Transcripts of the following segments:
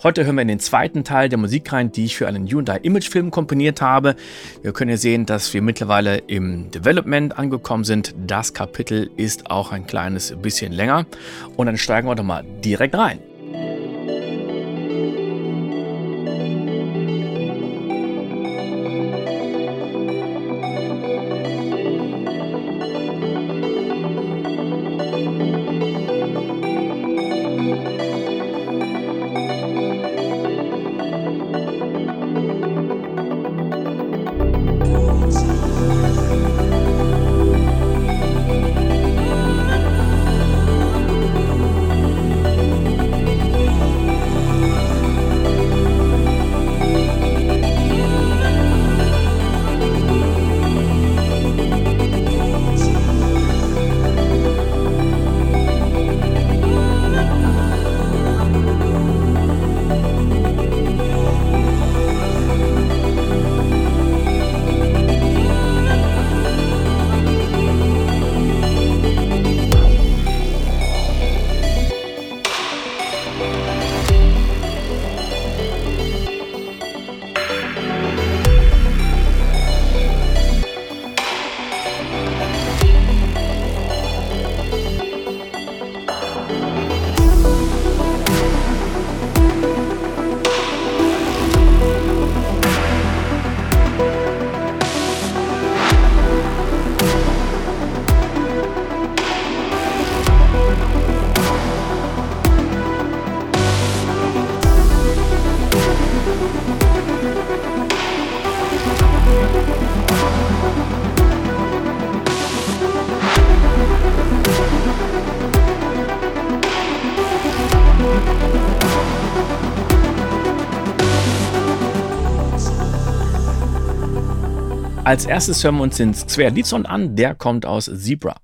Heute hören wir in den zweiten Teil der Musik rein, die ich für einen Hyundai Imagefilm komponiert habe. Wir können hier sehen, dass wir mittlerweile im Development angekommen sind. Das Kapitel ist auch ein kleines bisschen länger. Und dann steigen wir doch mal direkt rein. Als erstes hören wir uns den Square Leadson an, der kommt aus Zebra.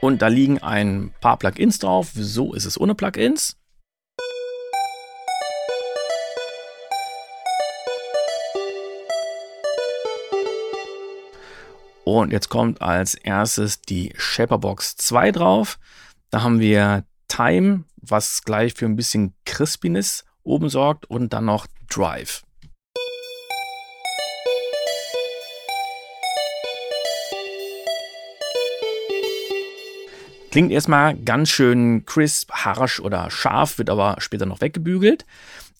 Und da liegen ein paar Plugins drauf. So ist es ohne Plugins. Und jetzt kommt als erstes die Shaperbox 2 drauf. Da haben wir Time, was gleich für ein bisschen Crispiness oben sorgt und dann noch Drive. Klingt erstmal ganz schön crisp, harsch oder scharf, wird aber später noch weggebügelt.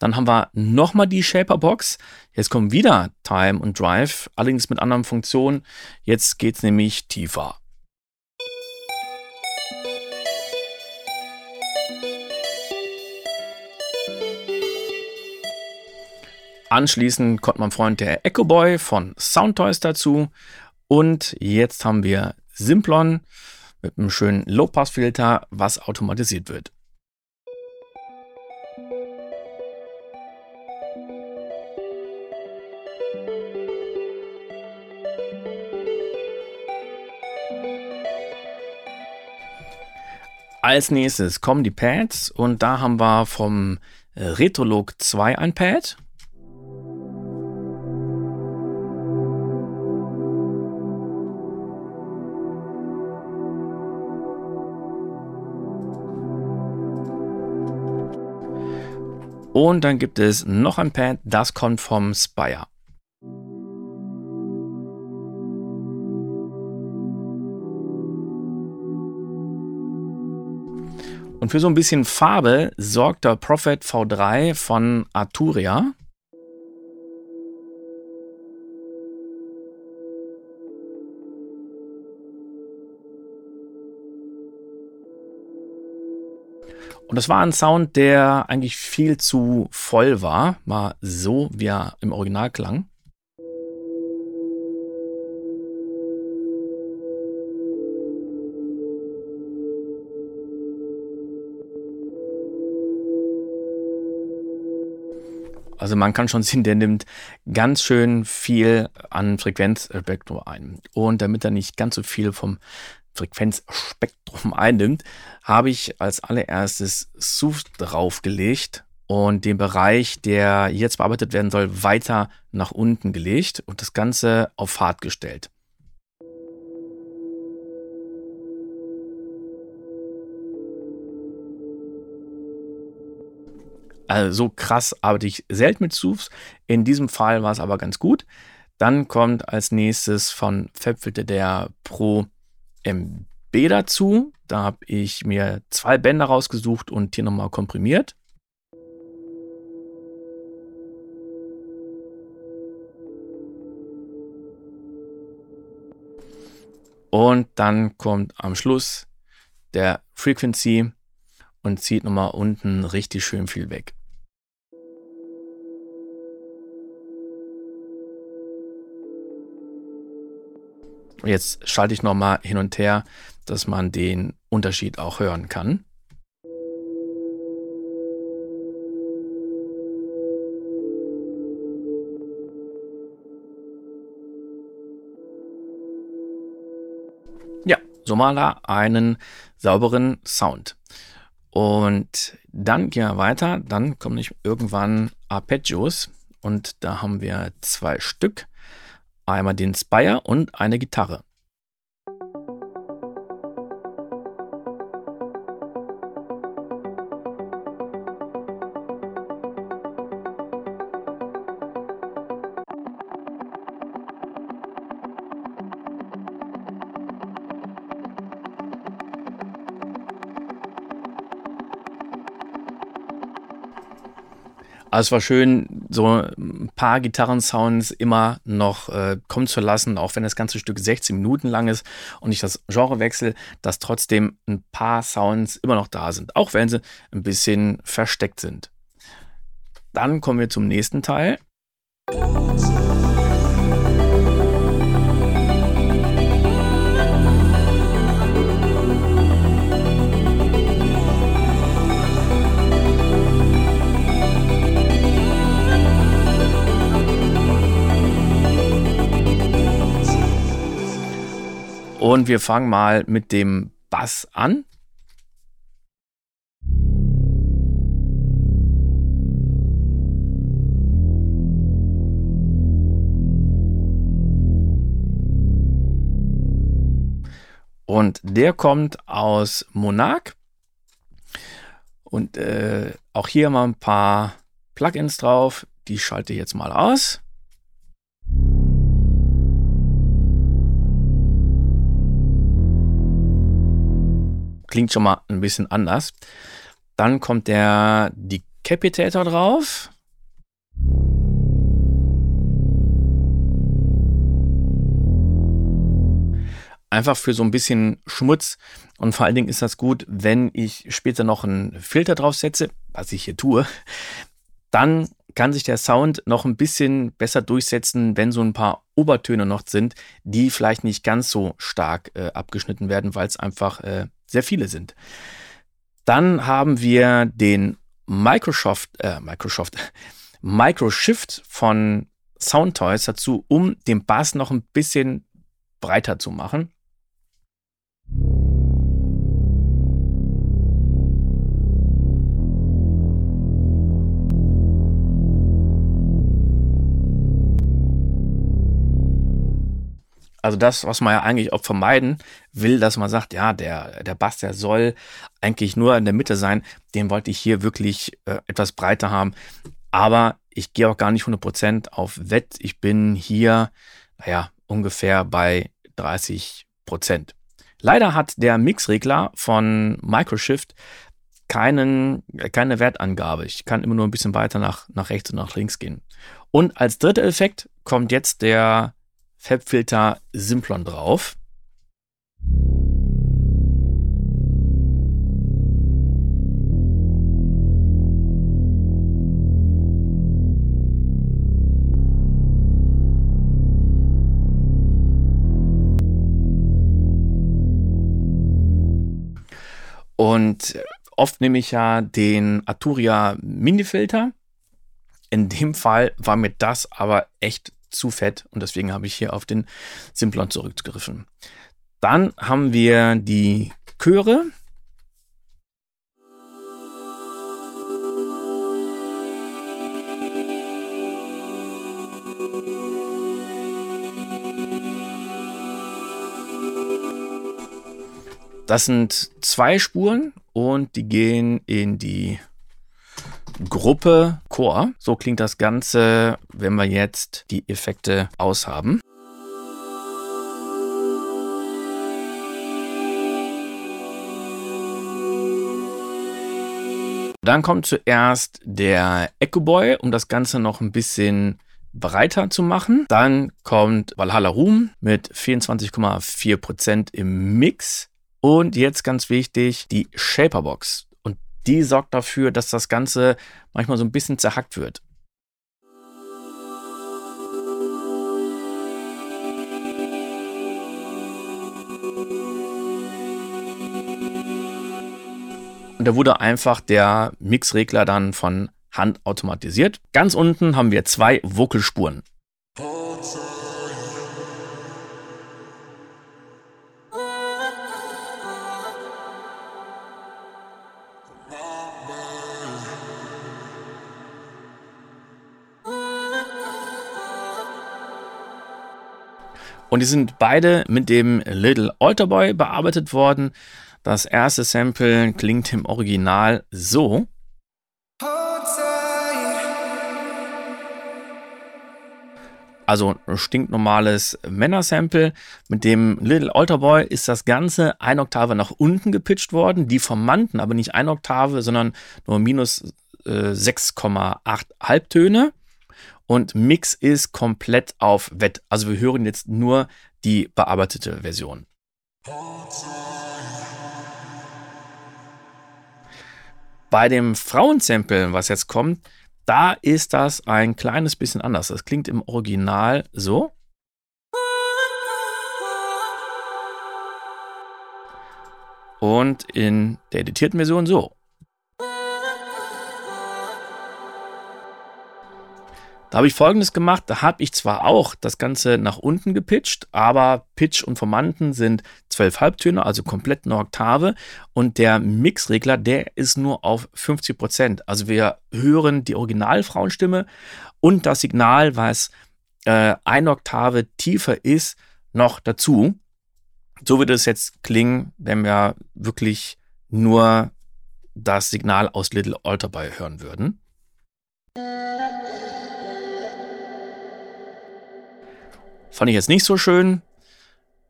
Dann haben wir nochmal die Shaper-Box. Jetzt kommen wieder Time und Drive, allerdings mit anderen Funktionen. Jetzt geht es nämlich tiefer. Anschließend kommt mein Freund der Echo Boy von Soundtoys dazu. Und jetzt haben wir Simplon mit einem schönen Low-Pass-Filter, was automatisiert wird. Als nächstes kommen die Pads und da haben wir vom Retrolog 2 ein Pad. Und dann gibt es noch ein Pad, das kommt vom Spire. Und für so ein bisschen Farbe sorgt der Prophet V3 von Arturia. Und das war ein Sound, der eigentlich viel zu voll war, mal so, wie er im Original klang. Also man kann schon sehen, der nimmt ganz schön viel an Frequenzspektrum ein. Und damit er nicht ganz so viel vom Frequenzspektrum einnimmt, habe ich als allererstes SUF draufgelegt. und den Bereich, der jetzt bearbeitet werden soll, weiter nach unten gelegt und das Ganze auf hart gestellt. Also so krass arbeite ich selten mit Soufs. In diesem Fall war es aber ganz gut. Dann kommt als nächstes von Fabfilter der Pro MB dazu. Da habe ich mir zwei Bänder rausgesucht und hier nochmal komprimiert. Und dann kommt am Schluss der Frequency und zieht nochmal unten richtig schön viel weg. Jetzt schalte ich nochmal hin und her, dass man den Unterschied auch hören kann. Ja, so mal da einen sauberen Sound. Und dann gehen wir weiter. Dann kommen nicht irgendwann Arpeggios. Und da haben wir zwei Stück. Einmal den Spire und eine Gitarre. Also es war schön, so ein paar Gitarrensounds immer noch äh, kommen zu lassen, auch wenn das ganze Stück 16 Minuten lang ist und ich das Genre wechsle, dass trotzdem ein paar Sounds immer noch da sind, auch wenn sie ein bisschen versteckt sind. Dann kommen wir zum nächsten Teil. Und wir fangen mal mit dem Bass an. Und der kommt aus Monarch. Und äh, auch hier mal ein paar Plugins drauf. Die schalte ich jetzt mal aus. Klingt schon mal ein bisschen anders. Dann kommt der Decapitator drauf. Einfach für so ein bisschen Schmutz. Und vor allen Dingen ist das gut, wenn ich später noch einen Filter draufsetze, was ich hier tue. Dann kann sich der Sound noch ein bisschen besser durchsetzen, wenn so ein paar Obertöne noch sind, die vielleicht nicht ganz so stark äh, abgeschnitten werden, weil es einfach äh, sehr viele sind. Dann haben wir den Microsoft, äh, Microsoft, Microshift von Soundtoys dazu, um den Bass noch ein bisschen breiter zu machen. Also das, was man ja eigentlich auch vermeiden will, dass man sagt, ja, der, der Bass, der soll eigentlich nur in der Mitte sein, den wollte ich hier wirklich äh, etwas breiter haben. Aber ich gehe auch gar nicht 100% auf Wett. Ich bin hier, naja, ungefähr bei 30%. Leider hat der Mixregler von Microshift keinen, keine Wertangabe. Ich kann immer nur ein bisschen weiter nach, nach rechts und nach links gehen. Und als dritter Effekt kommt jetzt der Fabfilter Simplon drauf. Und oft nehme ich ja den Arturia Mini-Filter. In dem Fall war mir das aber echt zu fett und deswegen habe ich hier auf den Simplon zurückgegriffen. Dann haben wir die Chöre. Das sind zwei Spuren und die gehen in die Gruppe Chor. So klingt das Ganze, wenn wir jetzt die Effekte aushaben. Dann kommt zuerst der Echo Boy, um das Ganze noch ein bisschen breiter zu machen. Dann kommt Valhalla Room mit 24,4% im Mix. Und jetzt ganz wichtig, die Shaperbox. Die sorgt dafür, dass das Ganze manchmal so ein bisschen zerhackt wird. Und da wurde einfach der Mixregler dann von Hand automatisiert. Ganz unten haben wir zwei Vocalspuren. Und die sind beide mit dem Little Alter Boy bearbeitet worden. Das erste Sample klingt im Original so. Also ein stinknormales Männersample. Mit dem Little Alter Boy ist das Ganze ein Oktave nach unten gepitcht worden. Die Formanten aber nicht ein Oktave, sondern nur minus äh, 6,8 Halbtöne und Mix ist komplett auf Wett. Also wir hören jetzt nur die bearbeitete Version. Bei dem Frauensample, was jetzt kommt, da ist das ein kleines bisschen anders. Das klingt im Original so. Und in der editierten Version so. Da habe ich folgendes gemacht, da habe ich zwar auch das Ganze nach unten gepitcht, aber Pitch und Formanten sind zwölf Halbtöne, also komplett eine Oktave und der Mixregler, der ist nur auf 50 Prozent. Also wir hören die Originalfrauenstimme und das Signal, was äh, eine Oktave tiefer ist, noch dazu. So würde es jetzt klingen, wenn wir wirklich nur das Signal aus Little Alter Boy hören würden. Fand ich jetzt nicht so schön.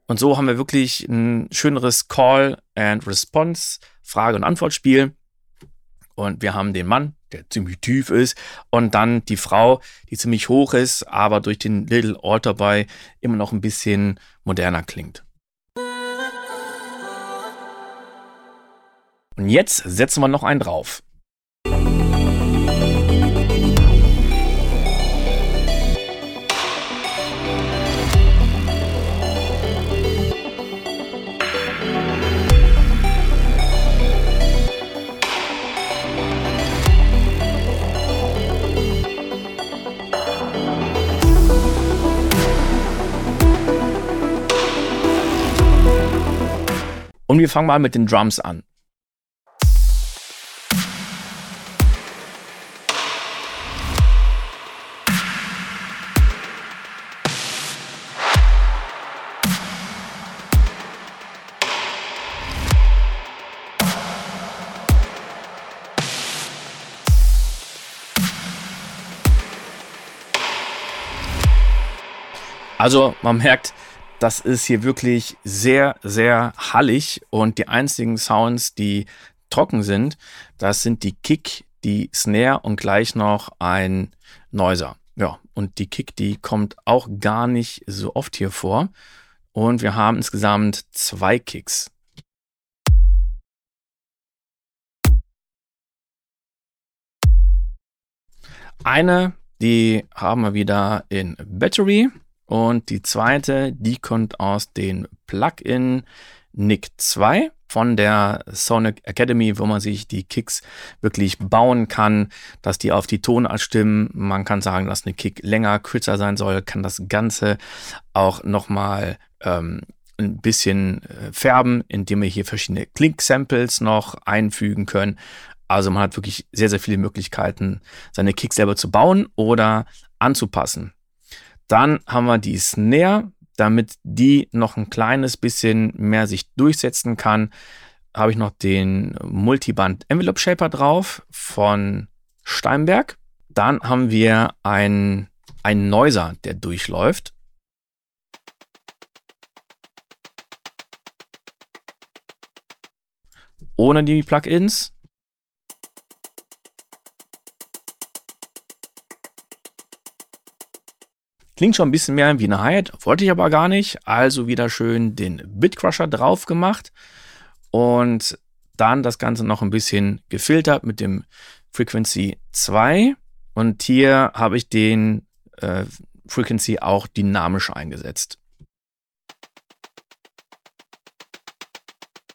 Und so haben wir wirklich ein schöneres Call and Response, Frage- und Antwortspiel. Und wir haben den Mann, der ziemlich tief ist, und dann die Frau, die ziemlich hoch ist, aber durch den Little Alter bei immer noch ein bisschen moderner klingt. Und jetzt setzen wir noch einen drauf. Und wir fangen mal mit den Drums an. Also man merkt, das ist hier wirklich sehr, sehr hallig und die einzigen Sounds, die trocken sind, das sind die Kick, die Snare und gleich noch ein Noiser. Ja, und die Kick, die kommt auch gar nicht so oft hier vor. Und wir haben insgesamt zwei Kicks. Eine, die haben wir wieder in Battery und die zweite, die kommt aus den Plugin Nick 2 von der Sonic Academy, wo man sich die Kicks wirklich bauen kann, dass die auf die Tonart stimmen. Man kann sagen, dass eine Kick länger, kürzer sein soll, kann das Ganze auch nochmal ähm, ein bisschen äh, färben, indem wir hier verschiedene Klink-Samples noch einfügen können. Also man hat wirklich sehr, sehr viele Möglichkeiten, seine Kicks selber zu bauen oder anzupassen. Dann haben wir die Snare, damit die noch ein kleines bisschen mehr sich durchsetzen kann. Habe ich noch den Multiband Envelope Shaper drauf von Steinberg. Dann haben wir einen, einen Noiser, der durchläuft. Ohne die Plugins. Klingt schon ein bisschen mehr wie eine Hi-Hat, wollte ich aber gar nicht. Also wieder schön den Bitcrusher drauf gemacht und dann das Ganze noch ein bisschen gefiltert mit dem Frequency 2. Und hier habe ich den äh, Frequency auch dynamisch eingesetzt.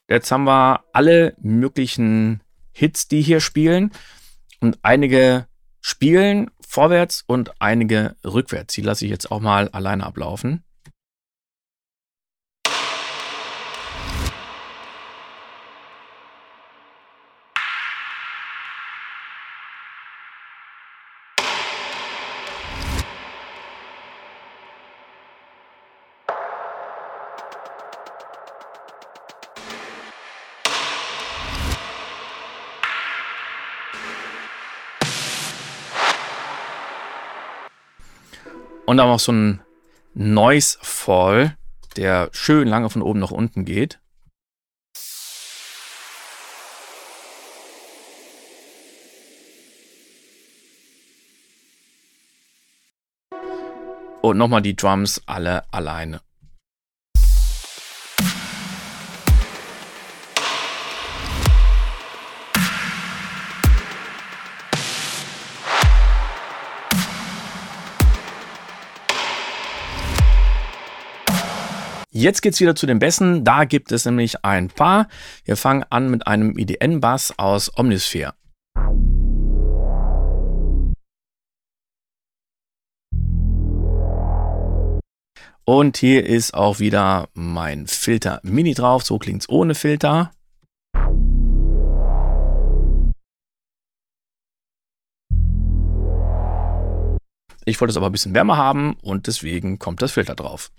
Jetzt haben wir alle möglichen Hits, die hier spielen. Und einige spielen vorwärts und einige rückwärts. Die lasse ich jetzt auch mal alleine ablaufen. Und dann noch so ein Noise Fall, der schön lange von oben nach unten geht. Und nochmal die Drums alle alleine. Jetzt geht's wieder zu den Bässen. Da gibt es nämlich ein paar. Wir fangen an mit einem IDN-Bass aus Omnisphere. Und hier ist auch wieder mein Filter Mini drauf. So klingt's ohne Filter. Ich wollte es aber ein bisschen wärmer haben und deswegen kommt das Filter drauf.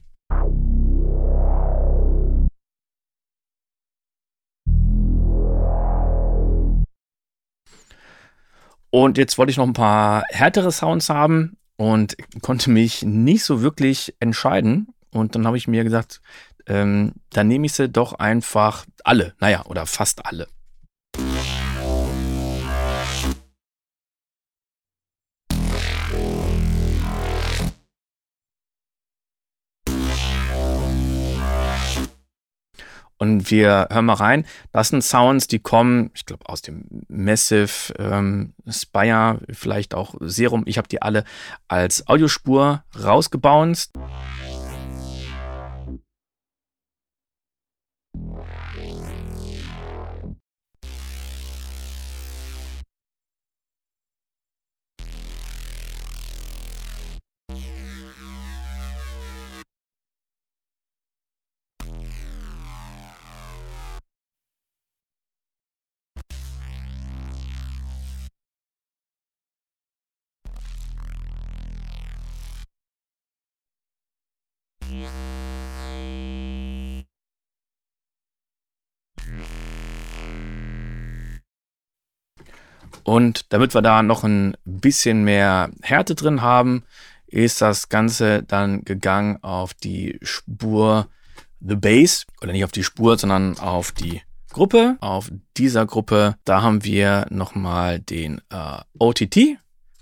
Und jetzt wollte ich noch ein paar härtere Sounds haben und konnte mich nicht so wirklich entscheiden. Und dann habe ich mir gesagt, ähm, dann nehme ich sie doch einfach alle, naja, oder fast alle. Und wir hören mal rein. Das sind Sounds, die kommen, ich glaube, aus dem Massive ähm, Spire, vielleicht auch Serum. Ich habe die alle als Audiospur rausgebounced. Und damit wir da noch ein bisschen mehr Härte drin haben, ist das Ganze dann gegangen auf die Spur The Base. Oder nicht auf die Spur, sondern auf die Gruppe. Auf dieser Gruppe, da haben wir nochmal den äh, OTT,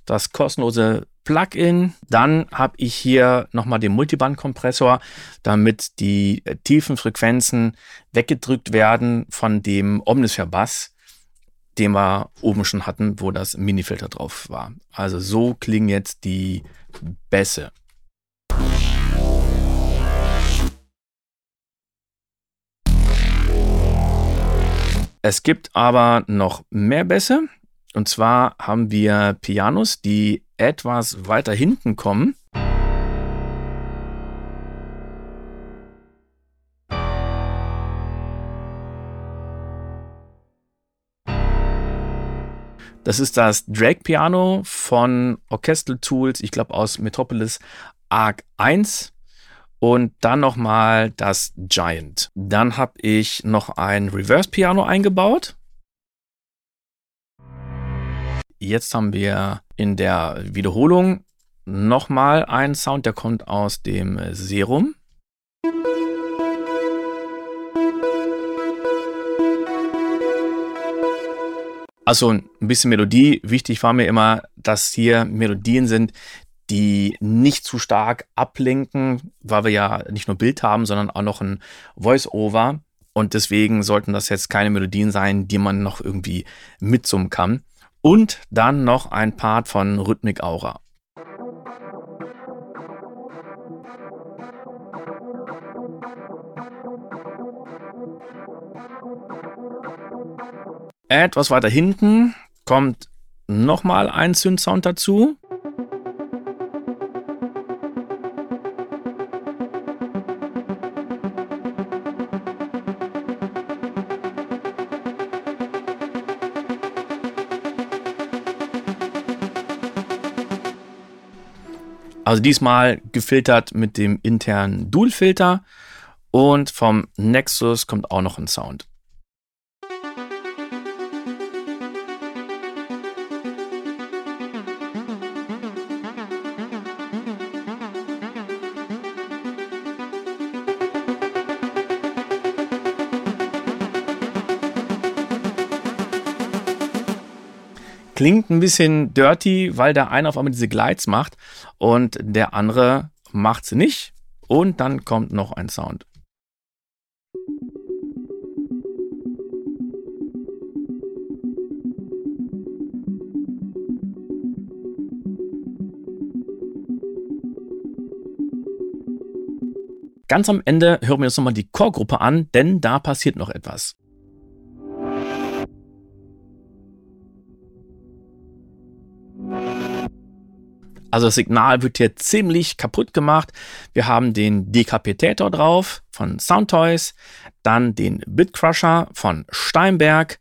das kostenlose Plugin. Dann habe ich hier nochmal den Multiband-Kompressor, damit die äh, tiefen Frequenzen weggedrückt werden von dem Omnisphere-Bass den wir oben schon hatten, wo das Mini-Filter drauf war. Also so klingen jetzt die Bässe. Es gibt aber noch mehr Bässe. Und zwar haben wir Pianos, die etwas weiter hinten kommen. Das ist das Drake Piano von Orchestral Tools, ich glaube aus Metropolis Arc 1 und dann nochmal das Giant. Dann habe ich noch ein Reverse Piano eingebaut. Jetzt haben wir in der Wiederholung nochmal einen Sound, der kommt aus dem Serum. Also ein bisschen Melodie. Wichtig war mir immer, dass hier Melodien sind, die nicht zu stark ablenken, weil wir ja nicht nur Bild haben, sondern auch noch ein Voice-Over. Und deswegen sollten das jetzt keine Melodien sein, die man noch irgendwie mitsummen kann. Und dann noch ein Part von Rhythmik Aura. Etwas weiter hinten kommt nochmal ein Synth-Sound dazu. Also diesmal gefiltert mit dem internen Dual-Filter und vom Nexus kommt auch noch ein Sound. Klingt ein bisschen dirty, weil der eine auf einmal diese Glides macht und der andere macht sie nicht. Und dann kommt noch ein Sound. Ganz am Ende hören wir uns nochmal die Chorgruppe an, denn da passiert noch etwas. Also das Signal wird hier ziemlich kaputt gemacht. Wir haben den Decapitator drauf von Soundtoys, dann den Bitcrusher von Steinberg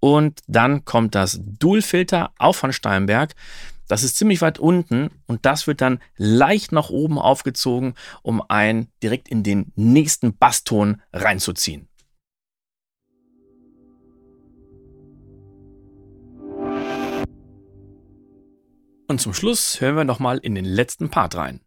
und dann kommt das Dual-Filter auch von Steinberg. Das ist ziemlich weit unten und das wird dann leicht nach oben aufgezogen, um einen direkt in den nächsten Basston reinzuziehen. Und zum Schluss hören wir nochmal in den letzten Part rein.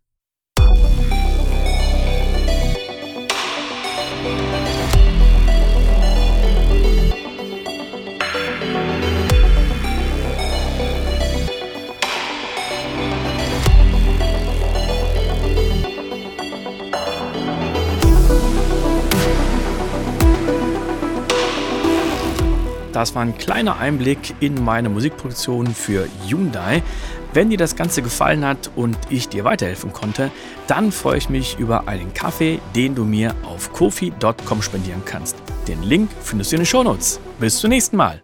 Das war ein kleiner Einblick in meine Musikproduktion für Hyundai. Wenn dir das Ganze gefallen hat und ich dir weiterhelfen konnte, dann freue ich mich über einen Kaffee, den du mir auf kofi.com spendieren kannst. Den Link findest du in den Shownotes. Bis zum nächsten Mal.